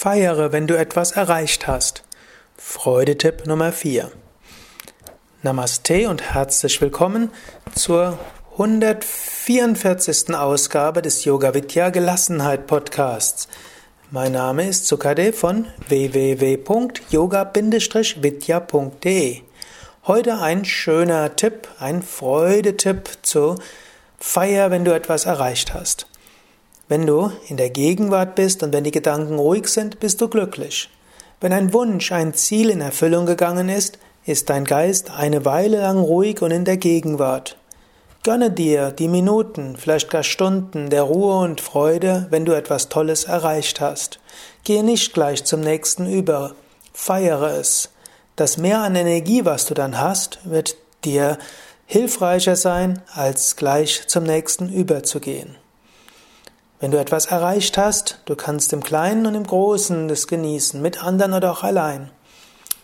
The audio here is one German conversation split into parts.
Feiere, wenn du etwas erreicht hast. Freudetipp Nummer 4. Namaste und herzlich willkommen zur 144. Ausgabe des Yoga Vidya Gelassenheit Podcasts. Mein Name ist Sukade von www.yoga-vidya.de. Heute ein schöner Tipp, ein Freudetipp zu Feier, wenn du etwas erreicht hast. Wenn du in der Gegenwart bist und wenn die Gedanken ruhig sind, bist du glücklich. Wenn ein Wunsch, ein Ziel in Erfüllung gegangen ist, ist dein Geist eine Weile lang ruhig und in der Gegenwart. Gönne dir die Minuten, vielleicht gar Stunden der Ruhe und Freude, wenn du etwas Tolles erreicht hast. Gehe nicht gleich zum nächsten über. Feiere es. Das Mehr an Energie, was du dann hast, wird dir hilfreicher sein, als gleich zum nächsten überzugehen. Wenn du etwas erreicht hast, du kannst im Kleinen und im Großen das genießen, mit anderen oder auch allein.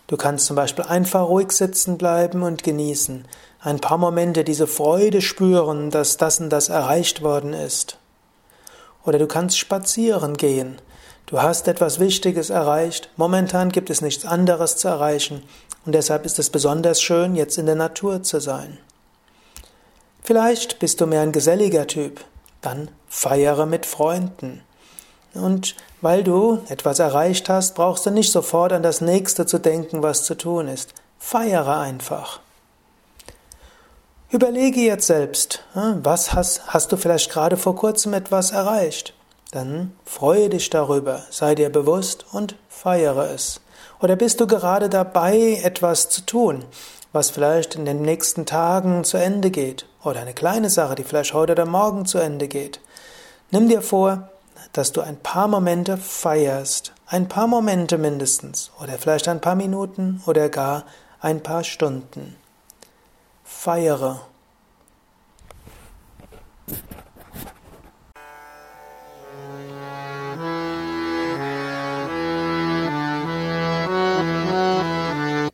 Du kannst zum Beispiel einfach ruhig sitzen bleiben und genießen, ein paar Momente diese Freude spüren, dass das und das erreicht worden ist. Oder du kannst spazieren gehen. Du hast etwas Wichtiges erreicht, momentan gibt es nichts anderes zu erreichen und deshalb ist es besonders schön, jetzt in der Natur zu sein. Vielleicht bist du mehr ein geselliger Typ dann feiere mit Freunden. Und weil du etwas erreicht hast, brauchst du nicht sofort an das nächste zu denken, was zu tun ist. Feiere einfach. Überlege jetzt selbst, hm, was hast, hast du vielleicht gerade vor kurzem etwas erreicht? Dann freue dich darüber, sei dir bewusst und feiere es. Oder bist du gerade dabei, etwas zu tun? was vielleicht in den nächsten Tagen zu Ende geht oder eine kleine Sache, die vielleicht heute oder morgen zu Ende geht. Nimm dir vor, dass du ein paar Momente feierst, ein paar Momente mindestens oder vielleicht ein paar Minuten oder gar ein paar Stunden. Feiere